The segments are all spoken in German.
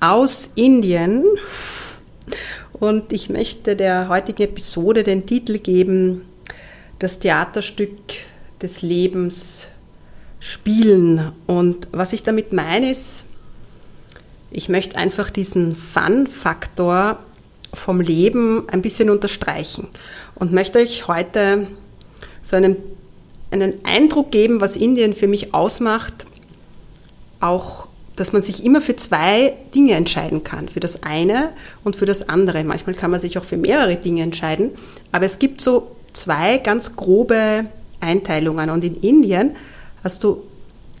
aus Indien und ich möchte der heutigen Episode den Titel geben, das Theaterstück des Lebens spielen. Und was ich damit meine ist, ich möchte einfach diesen Fun-Faktor vom Leben ein bisschen unterstreichen und möchte euch heute so einen, einen Eindruck geben, was Indien für mich ausmacht, auch dass man sich immer für zwei Dinge entscheiden kann, für das eine und für das andere. Manchmal kann man sich auch für mehrere Dinge entscheiden, aber es gibt so zwei ganz grobe Einteilungen und in Indien hast du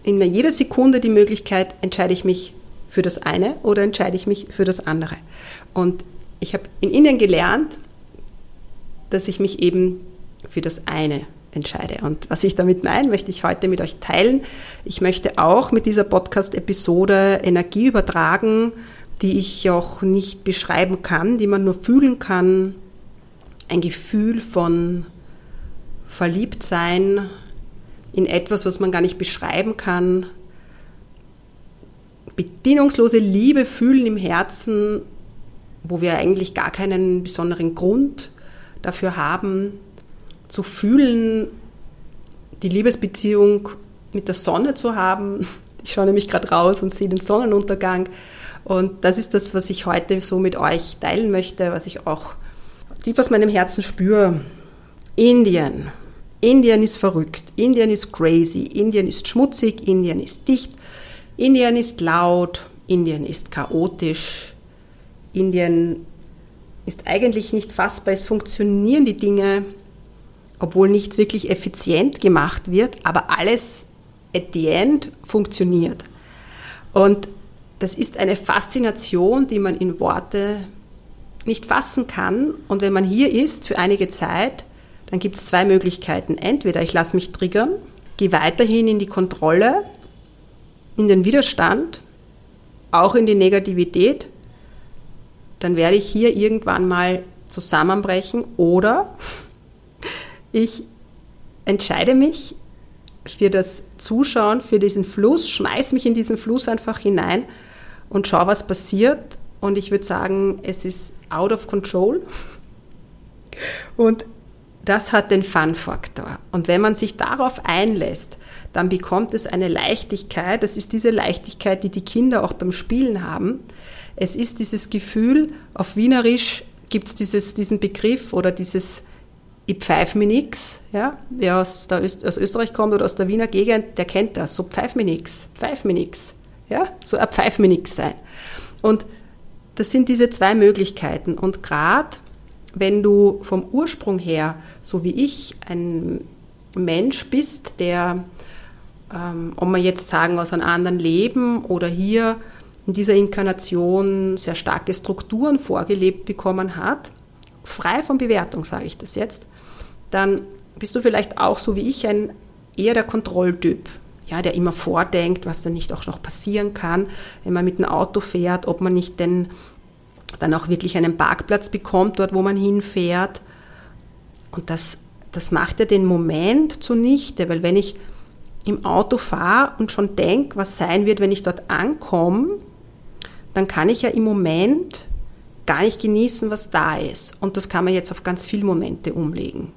in jeder Sekunde die Möglichkeit, entscheide ich mich für das eine oder entscheide ich mich für das andere. Und ich habe in Indien gelernt, dass ich mich eben für das eine entscheide. Und was ich damit meine, möchte ich heute mit euch teilen. Ich möchte auch mit dieser Podcast-Episode Energie übertragen, die ich auch nicht beschreiben kann, die man nur fühlen kann. Ein Gefühl von Verliebtsein in etwas, was man gar nicht beschreiben kann. Bedingungslose Liebe fühlen im Herzen wo wir eigentlich gar keinen besonderen Grund dafür haben, zu fühlen, die Liebesbeziehung mit der Sonne zu haben. Ich schaue nämlich gerade raus und sehe den Sonnenuntergang. Und das ist das, was ich heute so mit euch teilen möchte, was ich auch tief aus meinem Herzen spüre. Indien. Indien ist verrückt. Indien ist crazy. Indien ist schmutzig. Indien ist dicht. Indien ist laut. Indien ist chaotisch. Indien ist eigentlich nicht fassbar. Es funktionieren die Dinge, obwohl nichts wirklich effizient gemacht wird, aber alles at the end funktioniert. Und das ist eine Faszination, die man in Worte nicht fassen kann. Und wenn man hier ist für einige Zeit, dann gibt es zwei Möglichkeiten. Entweder ich lasse mich triggern, gehe weiterhin in die Kontrolle, in den Widerstand, auch in die Negativität dann werde ich hier irgendwann mal zusammenbrechen oder ich entscheide mich für das Zuschauen, für diesen Fluss, schmeiß mich in diesen Fluss einfach hinein und schau, was passiert. Und ich würde sagen, es ist out of control. Und das hat den Fun-Faktor. Und wenn man sich darauf einlässt, dann bekommt es eine Leichtigkeit. Das ist diese Leichtigkeit, die die Kinder auch beim Spielen haben. Es ist dieses Gefühl, auf Wienerisch gibt es diesen Begriff oder dieses ich pfeif mir nix, ja, wer aus, der, aus Österreich kommt oder aus der Wiener Gegend, der kennt das, so pfeif mir nix, pfeif mir nix, ja, so ein pfeif mir nix sein. Und das sind diese zwei Möglichkeiten. Und gerade wenn du vom Ursprung her, so wie ich, ein Mensch bist, der, ähm, ob wir jetzt sagen, aus einem anderen Leben oder hier in dieser Inkarnation sehr starke Strukturen vorgelebt bekommen hat, frei von Bewertung sage ich das jetzt, dann bist du vielleicht auch so wie ich ein eher der Kontrolltyp, ja, der immer vordenkt, was dann nicht auch noch passieren kann, wenn man mit dem Auto fährt, ob man nicht denn dann auch wirklich einen Parkplatz bekommt, dort wo man hinfährt. Und das, das macht ja den Moment zunichte, weil wenn ich im Auto fahre und schon denke, was sein wird, wenn ich dort ankomme, dann kann ich ja im Moment gar nicht genießen, was da ist. Und das kann man jetzt auf ganz viele Momente umlegen.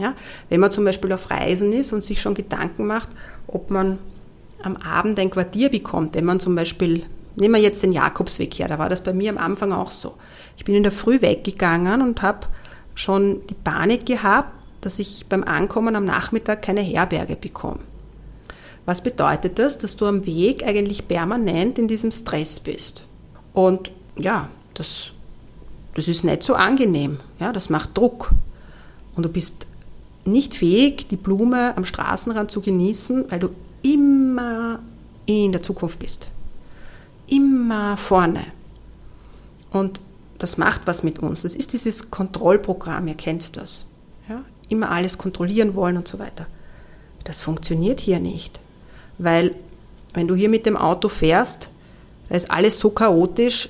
Ja? Wenn man zum Beispiel auf Reisen ist und sich schon Gedanken macht, ob man am Abend ein Quartier bekommt, wenn man zum Beispiel nehmen wir jetzt den Jakobsweg her, da war das bei mir am Anfang auch so. Ich bin in der Früh weggegangen und habe schon die Panik gehabt, dass ich beim Ankommen am Nachmittag keine Herberge bekomme. Was bedeutet das? Dass du am Weg eigentlich permanent in diesem Stress bist. Und ja, das, das ist nicht so angenehm. Ja, das macht Druck. Und du bist nicht fähig, die Blume am Straßenrand zu genießen, weil du immer in der Zukunft bist. Immer vorne. Und das macht was mit uns. Das ist dieses Kontrollprogramm, ihr kennt das. Ja? Immer alles kontrollieren wollen und so weiter. Das funktioniert hier nicht. Weil wenn du hier mit dem Auto fährst, da ist alles so chaotisch,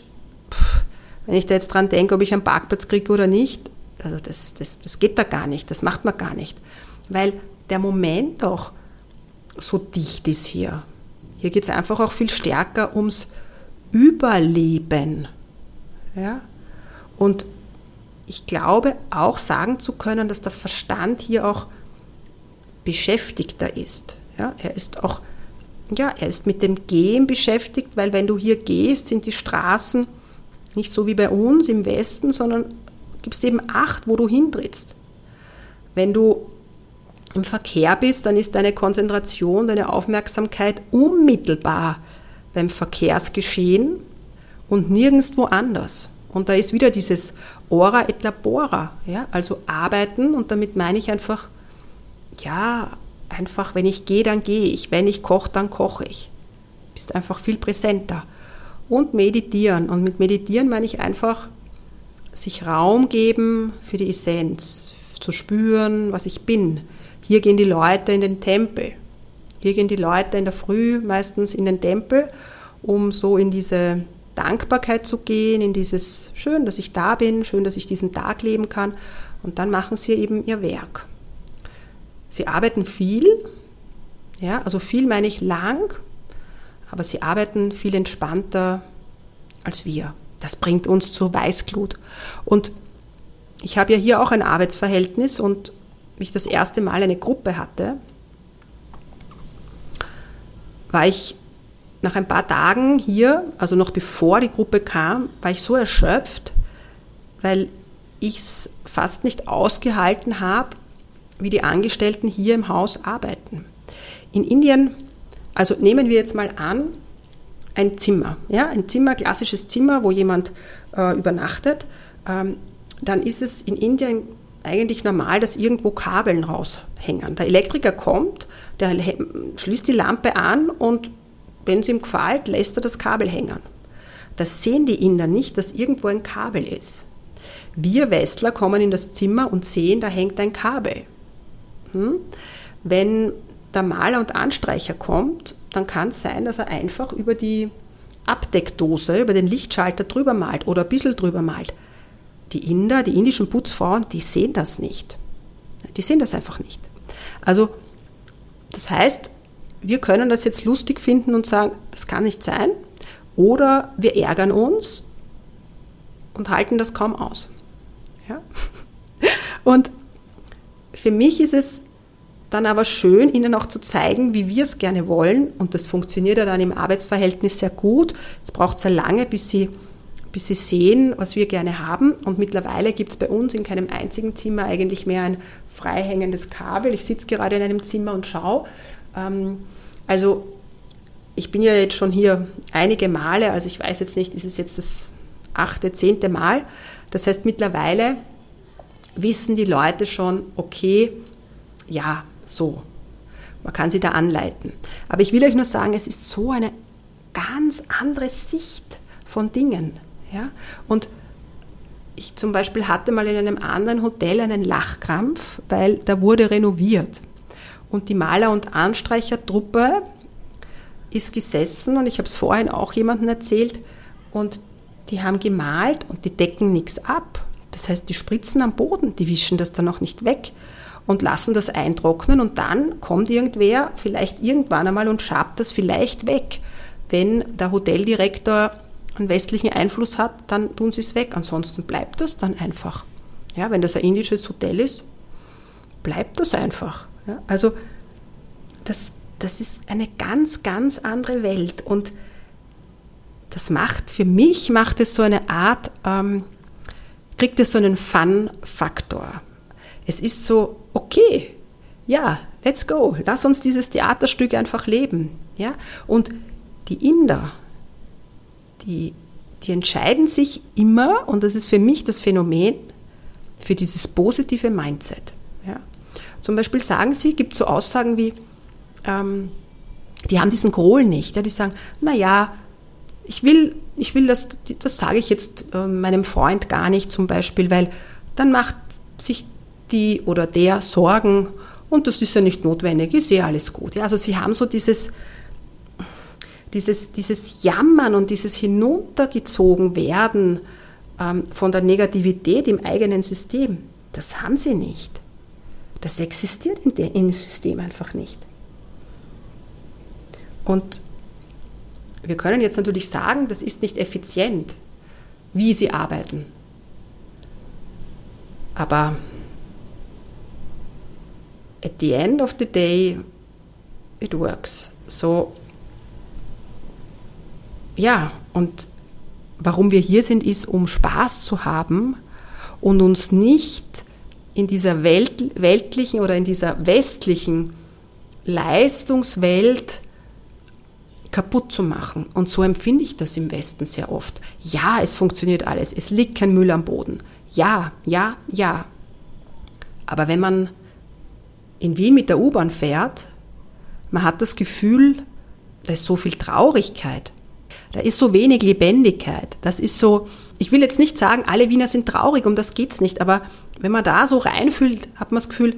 pff, wenn ich da jetzt dran denke, ob ich einen Parkplatz kriege oder nicht, also das, das, das geht da gar nicht, das macht man gar nicht. Weil der Moment auch so dicht ist hier. Hier geht es einfach auch viel stärker ums Überleben. Ja? Und ich glaube auch sagen zu können, dass der Verstand hier auch beschäftigter ist. Ja? Er ist auch, ja, er ist mit dem Gehen beschäftigt, weil wenn du hier gehst, sind die Straßen nicht so wie bei uns im Westen, sondern gibst eben Acht, wo du hintrittst. Wenn du im Verkehr bist, dann ist deine Konzentration, deine Aufmerksamkeit unmittelbar beim Verkehrsgeschehen und nirgendwo anders. Und da ist wieder dieses Ora et labora, ja, also arbeiten und damit meine ich einfach, ja, einfach, wenn ich gehe, dann gehe ich, wenn ich koche, dann koche ich. Bist einfach viel präsenter. Und meditieren. Und mit meditieren meine ich einfach, sich Raum geben für die Essenz, zu spüren, was ich bin. Hier gehen die Leute in den Tempel. Hier gehen die Leute in der Früh meistens in den Tempel, um so in diese Dankbarkeit zu gehen, in dieses schön, dass ich da bin, schön, dass ich diesen Tag leben kann. Und dann machen sie eben ihr Werk. Sie arbeiten viel, ja, also viel meine ich lang, aber sie arbeiten viel entspannter als wir. Das bringt uns zur Weißglut. Und ich habe ja hier auch ein Arbeitsverhältnis und wie ich das erste Mal eine Gruppe hatte, war ich nach ein paar Tagen hier, also noch bevor die Gruppe kam, war ich so erschöpft, weil ich es fast nicht ausgehalten habe, wie die Angestellten hier im Haus arbeiten. In Indien, also nehmen wir jetzt mal an, ein Zimmer, ja, ein Zimmer, klassisches Zimmer, wo jemand äh, übernachtet, ähm, dann ist es in Indien eigentlich normal, dass irgendwo Kabeln raushängen. Der Elektriker kommt, der schließt die Lampe an und wenn es ihm gefällt, lässt er das Kabel hängen. Das sehen die Inder nicht, dass irgendwo ein Kabel ist. Wir Westler kommen in das Zimmer und sehen, da hängt ein Kabel. Hm? Wenn der Maler und Anstreicher kommt, dann kann es sein, dass er einfach über die Abdeckdose, über den Lichtschalter drüber malt oder ein bisschen drüber malt. Die Inder, die indischen Putzfrauen, die sehen das nicht. Die sehen das einfach nicht. Also, das heißt, wir können das jetzt lustig finden und sagen, das kann nicht sein. Oder wir ärgern uns und halten das kaum aus. Ja? Und für mich ist es dann aber schön, ihnen auch zu zeigen, wie wir es gerne wollen. Und das funktioniert ja dann im Arbeitsverhältnis sehr gut. Es braucht sehr lange, bis sie, bis sie sehen, was wir gerne haben. Und mittlerweile gibt es bei uns in keinem einzigen Zimmer eigentlich mehr ein freihängendes Kabel. Ich sitze gerade in einem Zimmer und schaue. Ähm, also ich bin ja jetzt schon hier einige Male, also ich weiß jetzt nicht, ist es jetzt das achte, zehnte Mal. Das heißt, mittlerweile wissen die Leute schon, okay, ja, so. Man kann sie da anleiten. Aber ich will euch nur sagen, es ist so eine ganz andere Sicht von Dingen. Ja? Und ich zum Beispiel hatte mal in einem anderen Hotel einen Lachkrampf, weil da wurde renoviert. Und die Maler- und Anstreichertruppe ist gesessen und ich habe es vorhin auch jemandem erzählt und die haben gemalt und die decken nichts ab. Das heißt, die spritzen am Boden, die wischen das dann auch nicht weg und lassen das eintrocknen und dann kommt irgendwer vielleicht irgendwann einmal und schabt das vielleicht weg. Wenn der Hoteldirektor einen westlichen Einfluss hat, dann tun sie es weg. Ansonsten bleibt das dann einfach. Ja, wenn das ein indisches Hotel ist, bleibt das einfach. Ja, also das, das ist eine ganz, ganz andere Welt. Und das macht, für mich macht es so eine Art, ähm, kriegt es so einen Fun-Faktor. Es ist so, okay, ja, let's go, lass uns dieses Theaterstück einfach leben. Ja? Und die Inder, die, die entscheiden sich immer, und das ist für mich das Phänomen, für dieses positive Mindset. Ja? Zum Beispiel sagen sie, gibt so Aussagen wie, ähm, die haben diesen Grohl nicht. Ja? Die sagen, naja, ich will, ich will das, das sage ich jetzt äh, meinem Freund gar nicht zum Beispiel, weil dann macht sich die oder der Sorgen und das ist ja nicht notwendig, ist ja alles gut. Also sie haben so dieses, dieses, dieses Jammern und dieses hinuntergezogen werden ähm, von der Negativität im eigenen System, das haben sie nicht. Das existiert in dem System einfach nicht. Und wir können jetzt natürlich sagen, das ist nicht effizient, wie sie arbeiten. Aber at the end of the day, it works. So, ja, und warum wir hier sind, ist, um Spaß zu haben und uns nicht in dieser Welt, weltlichen oder in dieser westlichen Leistungswelt kaputt zu machen. Und so empfinde ich das im Westen sehr oft. Ja, es funktioniert alles. Es liegt kein Müll am Boden. Ja, ja, ja. Aber wenn man in Wien mit der U-Bahn fährt, man hat das Gefühl, da ist so viel Traurigkeit. Da ist so wenig Lebendigkeit. Das ist so, ich will jetzt nicht sagen, alle Wiener sind traurig, um das geht's nicht, aber wenn man da so reinfühlt, hat man das Gefühl,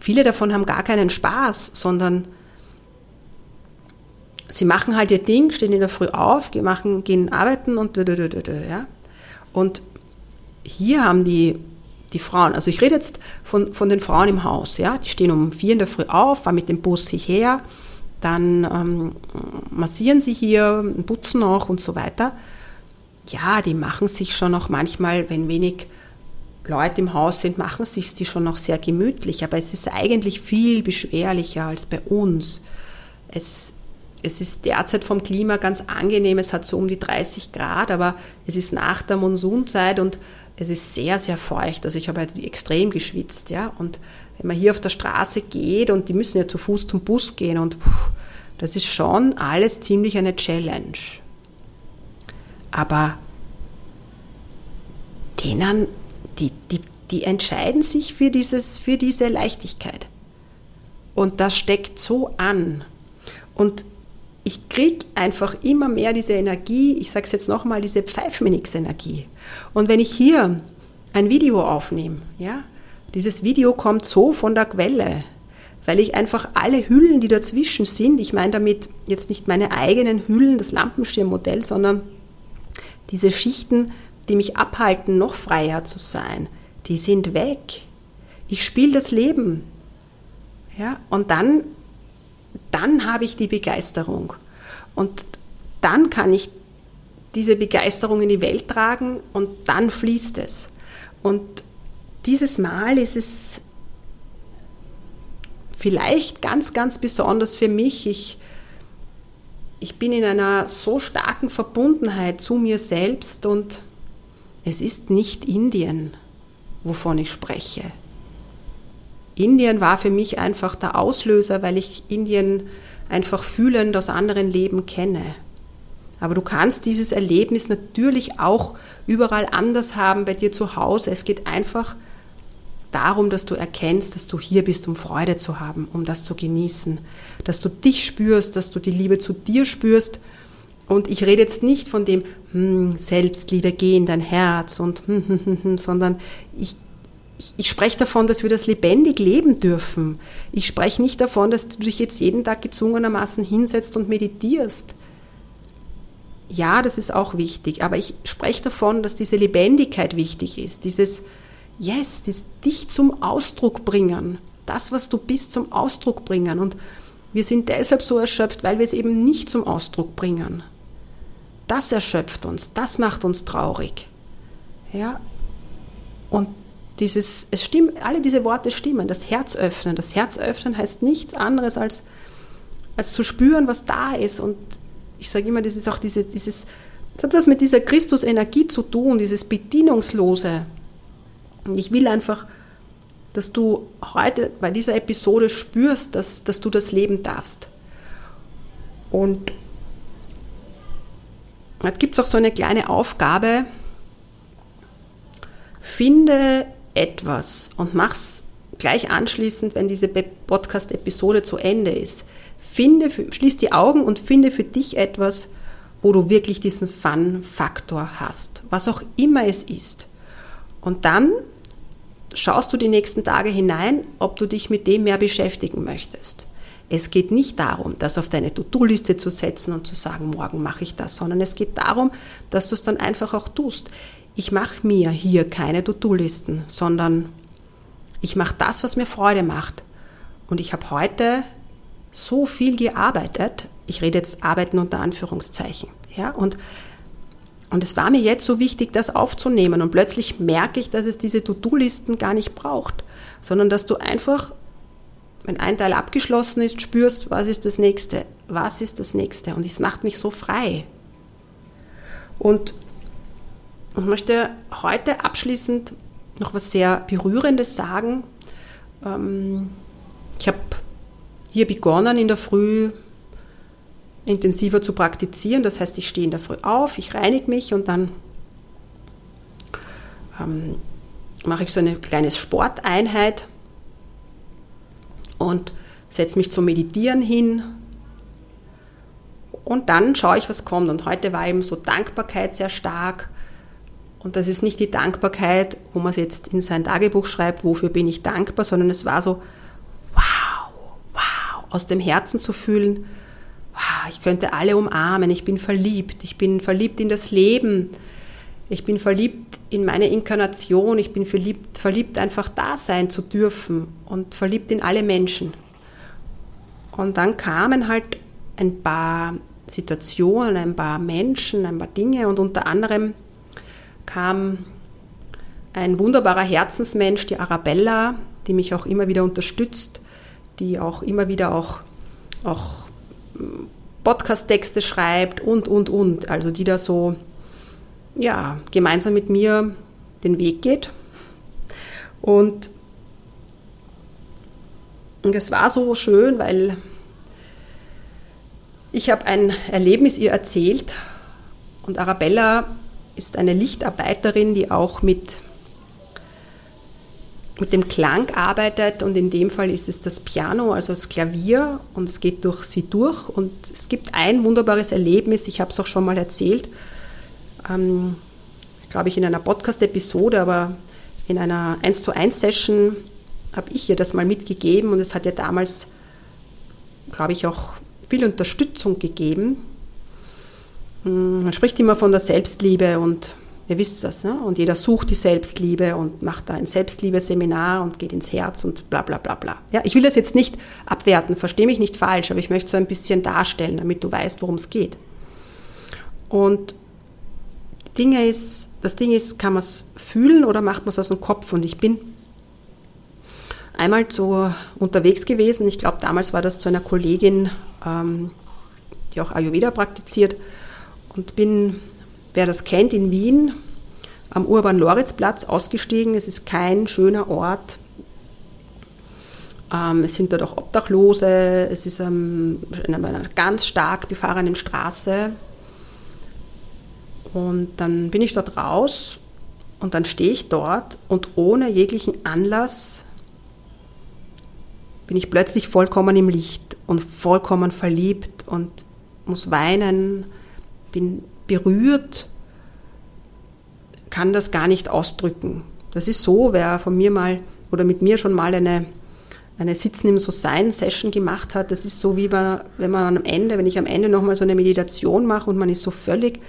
viele davon haben gar keinen Spaß, sondern sie machen halt ihr Ding, stehen in der Früh auf, machen, gehen arbeiten und ja. Und hier haben die, die Frauen, also ich rede jetzt von, von den Frauen im Haus, ja, die stehen um vier in der Früh auf, fahren mit dem Bus hierher, dann ähm, massieren sie hier, putzen auch und so weiter. Ja, die machen sich schon auch manchmal, wenn wenig Leute im Haus sind, machen sich die schon noch sehr gemütlich, aber es ist eigentlich viel beschwerlicher als bei uns. Es, es ist derzeit vom Klima ganz angenehm, es hat so um die 30 Grad, aber es ist nach der Monsunzeit und es ist sehr, sehr feucht. Also ich habe halt extrem geschwitzt, ja. Und wenn man hier auf der Straße geht und die müssen ja zu Fuß zum Bus gehen und puh, das ist schon alles ziemlich eine Challenge. Aber denen, die, die, die entscheiden sich für, dieses, für diese Leichtigkeit. Und das steckt so an. Und ich kriege einfach immer mehr diese Energie, ich sage es jetzt nochmal, diese Pfeifminix-Energie. Und wenn ich hier ein Video aufnehme, ja, dieses Video kommt so von der Quelle, weil ich einfach alle Hüllen, die dazwischen sind, ich meine damit jetzt nicht meine eigenen Hüllen, das Lampenschirmmodell, sondern diese Schichten, die mich abhalten, noch freier zu sein, die sind weg. Ich spiele das Leben. Ja, und dann dann habe ich die Begeisterung. Und dann kann ich diese Begeisterung in die Welt tragen und dann fließt es. Und dieses Mal ist es vielleicht ganz, ganz besonders für mich. Ich, ich bin in einer so starken Verbundenheit zu mir selbst und es ist nicht Indien, wovon ich spreche. Indien war für mich einfach der Auslöser, weil ich Indien einfach fühlend aus anderen Leben kenne. Aber du kannst dieses Erlebnis natürlich auch überall anders haben, bei dir zu Hause. Es geht einfach darum, dass du erkennst, dass du hier bist, um Freude zu haben, um das zu genießen, dass du dich spürst, dass du die Liebe zu dir spürst. Und ich rede jetzt nicht von dem hm, Selbstliebe, geh in dein Herz und hm, hm, hm, hm sondern ich ich, spreche davon, dass wir das lebendig leben dürfen. Ich spreche nicht davon, dass du dich jetzt jeden Tag gezwungenermaßen hinsetzt und meditierst. Ja, das ist auch wichtig, aber ich spreche davon, dass diese Lebendigkeit wichtig ist, dieses Yes, dieses dich zum Ausdruck bringen, das, was du bist, zum Ausdruck bringen. Und wir sind deshalb so erschöpft, weil wir es eben nicht zum Ausdruck bringen. Das erschöpft uns, das macht uns traurig. Ja? Und dieses, es stimmt, alle diese Worte stimmen, das Herz öffnen. Das Herz öffnen heißt nichts anderes als, als zu spüren, was da ist und ich sage immer, das ist auch diese, dieses, das hat was mit dieser Christus-Energie zu tun, dieses Bedienungslose. Und ich will einfach, dass du heute bei dieser Episode spürst, dass, dass du das leben darfst. Und jetzt gibt es auch so eine kleine Aufgabe, finde etwas und mach's gleich anschließend, wenn diese Podcast-Episode zu Ende ist. Finde, schließ die Augen und finde für dich etwas, wo du wirklich diesen Fun-Faktor hast, was auch immer es ist. Und dann schaust du die nächsten Tage hinein, ob du dich mit dem mehr beschäftigen möchtest. Es geht nicht darum, das auf deine To-Do-Liste zu setzen und zu sagen, morgen mache ich das, sondern es geht darum, dass du es dann einfach auch tust. Ich mache mir hier keine To-Do-Listen, sondern ich mache das, was mir Freude macht. Und ich habe heute so viel gearbeitet. Ich rede jetzt Arbeiten unter Anführungszeichen. Ja, und, und es war mir jetzt so wichtig, das aufzunehmen. Und plötzlich merke ich, dass es diese To-Do-Listen gar nicht braucht, sondern dass du einfach, wenn ein Teil abgeschlossen ist, spürst, was ist das nächste? Was ist das nächste? Und es macht mich so frei. Und ich möchte heute abschließend noch was sehr Berührendes sagen. Ähm, ich habe hier begonnen in der Früh intensiver zu praktizieren. Das heißt, ich stehe in der Früh auf, ich reinige mich und dann ähm, mache ich so eine kleine Sporteinheit und setze mich zum Meditieren hin. Und dann schaue ich, was kommt. Und heute war eben so Dankbarkeit sehr stark. Und das ist nicht die Dankbarkeit, wo man es jetzt in sein Tagebuch schreibt, wofür bin ich dankbar, sondern es war so, wow, wow, aus dem Herzen zu fühlen, wow, ich könnte alle umarmen, ich bin verliebt, ich bin verliebt in das Leben, ich bin verliebt in meine Inkarnation, ich bin verliebt, verliebt einfach da sein zu dürfen und verliebt in alle Menschen. Und dann kamen halt ein paar Situationen, ein paar Menschen, ein paar Dinge und unter anderem kam ein wunderbarer Herzensmensch, die Arabella, die mich auch immer wieder unterstützt, die auch immer wieder auch, auch hm, Podcast-Texte schreibt und, und, und. Also die da so, ja, gemeinsam mit mir den Weg geht. Und, und es war so schön, weil ich habe ein Erlebnis ihr erzählt und Arabella ist eine Lichtarbeiterin, die auch mit, mit dem Klang arbeitet. Und in dem Fall ist es das Piano, also das Klavier. Und es geht durch sie durch. Und es gibt ein wunderbares Erlebnis, ich habe es auch schon mal erzählt, ähm, glaube ich in einer Podcast-Episode, aber in einer 1 zu 1 Session habe ich ihr das mal mitgegeben. Und es hat ihr damals, glaube ich, auch viel Unterstützung gegeben man spricht immer von der Selbstliebe und ihr wisst das, ne? und jeder sucht die Selbstliebe und macht da ein Selbstliebe-Seminar und geht ins Herz und bla bla bla bla. Ja, ich will das jetzt nicht abwerten, verstehe mich nicht falsch, aber ich möchte so ein bisschen darstellen, damit du weißt, worum es geht. Und Dinge ist, das Ding ist, kann man es fühlen oder macht man es aus dem Kopf? Und ich bin einmal so unterwegs gewesen, ich glaube damals war das zu einer Kollegin, ähm, die auch Ayurveda praktiziert, und bin, wer das kennt, in Wien am Urban-Loritzplatz ausgestiegen. Es ist kein schöner Ort. Ähm, es sind dort auch Obdachlose. Es ist ähm, in einer ganz stark befahrenen Straße. Und dann bin ich dort raus und dann stehe ich dort und ohne jeglichen Anlass bin ich plötzlich vollkommen im Licht und vollkommen verliebt und muss weinen bin berührt, kann das gar nicht ausdrücken. Das ist so, wer von mir mal oder mit mir schon mal eine, eine Sitzen im So-Sein-Session gemacht hat, das ist so wie bei, wenn man am Ende, wenn ich am Ende nochmal so eine Meditation mache und man ist so völlig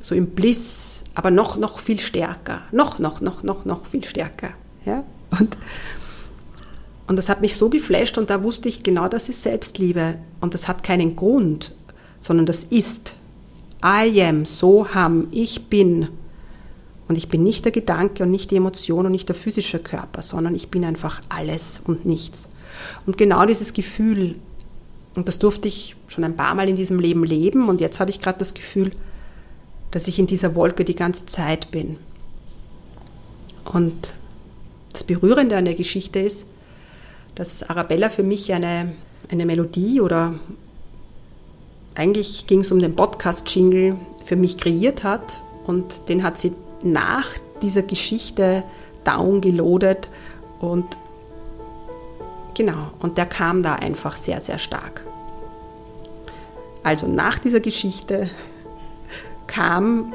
so im Bliss, aber noch, noch viel stärker. Noch, noch, noch, noch, noch viel stärker. Ja? Und, und das hat mich so geflasht und da wusste ich, genau das ist Selbstliebe. Und das hat keinen Grund, sondern das ist. I am, so ham, ich bin. Und ich bin nicht der Gedanke und nicht die Emotion und nicht der physische Körper, sondern ich bin einfach alles und nichts. Und genau dieses Gefühl Und das durfte ich schon ein paar Mal in diesem Leben leben. Und jetzt habe ich gerade das Gefühl, dass ich in dieser Wolke die ganze Zeit bin. Und das Berührende an der Geschichte ist, dass Arabella für mich eine, eine Melodie oder eigentlich ging es um den Podcast-Jingle für mich kreiert hat und den hat sie nach dieser Geschichte downgeloadet und genau, und der kam da einfach sehr, sehr stark. Also nach dieser Geschichte kam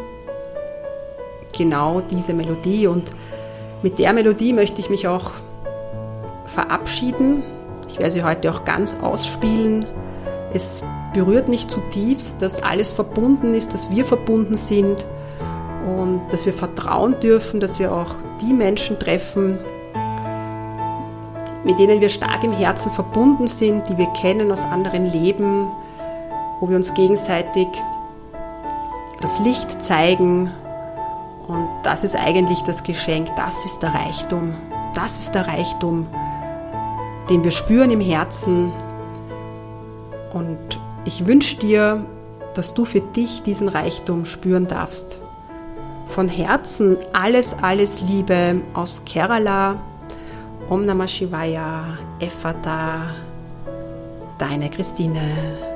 genau diese Melodie und mit der Melodie möchte ich mich auch verabschieden. Ich werde sie heute auch ganz ausspielen. Es berührt mich zutiefst, dass alles verbunden ist, dass wir verbunden sind und dass wir vertrauen dürfen, dass wir auch die Menschen treffen, mit denen wir stark im Herzen verbunden sind, die wir kennen aus anderen Leben, wo wir uns gegenseitig das Licht zeigen. Und das ist eigentlich das Geschenk, das ist der Reichtum, das ist der Reichtum, den wir spüren im Herzen. Und ich wünsche dir, dass du für dich diesen Reichtum spüren darfst. Von Herzen alles, alles Liebe aus Kerala. Om Namah Shivaya, Effata, deine Christine.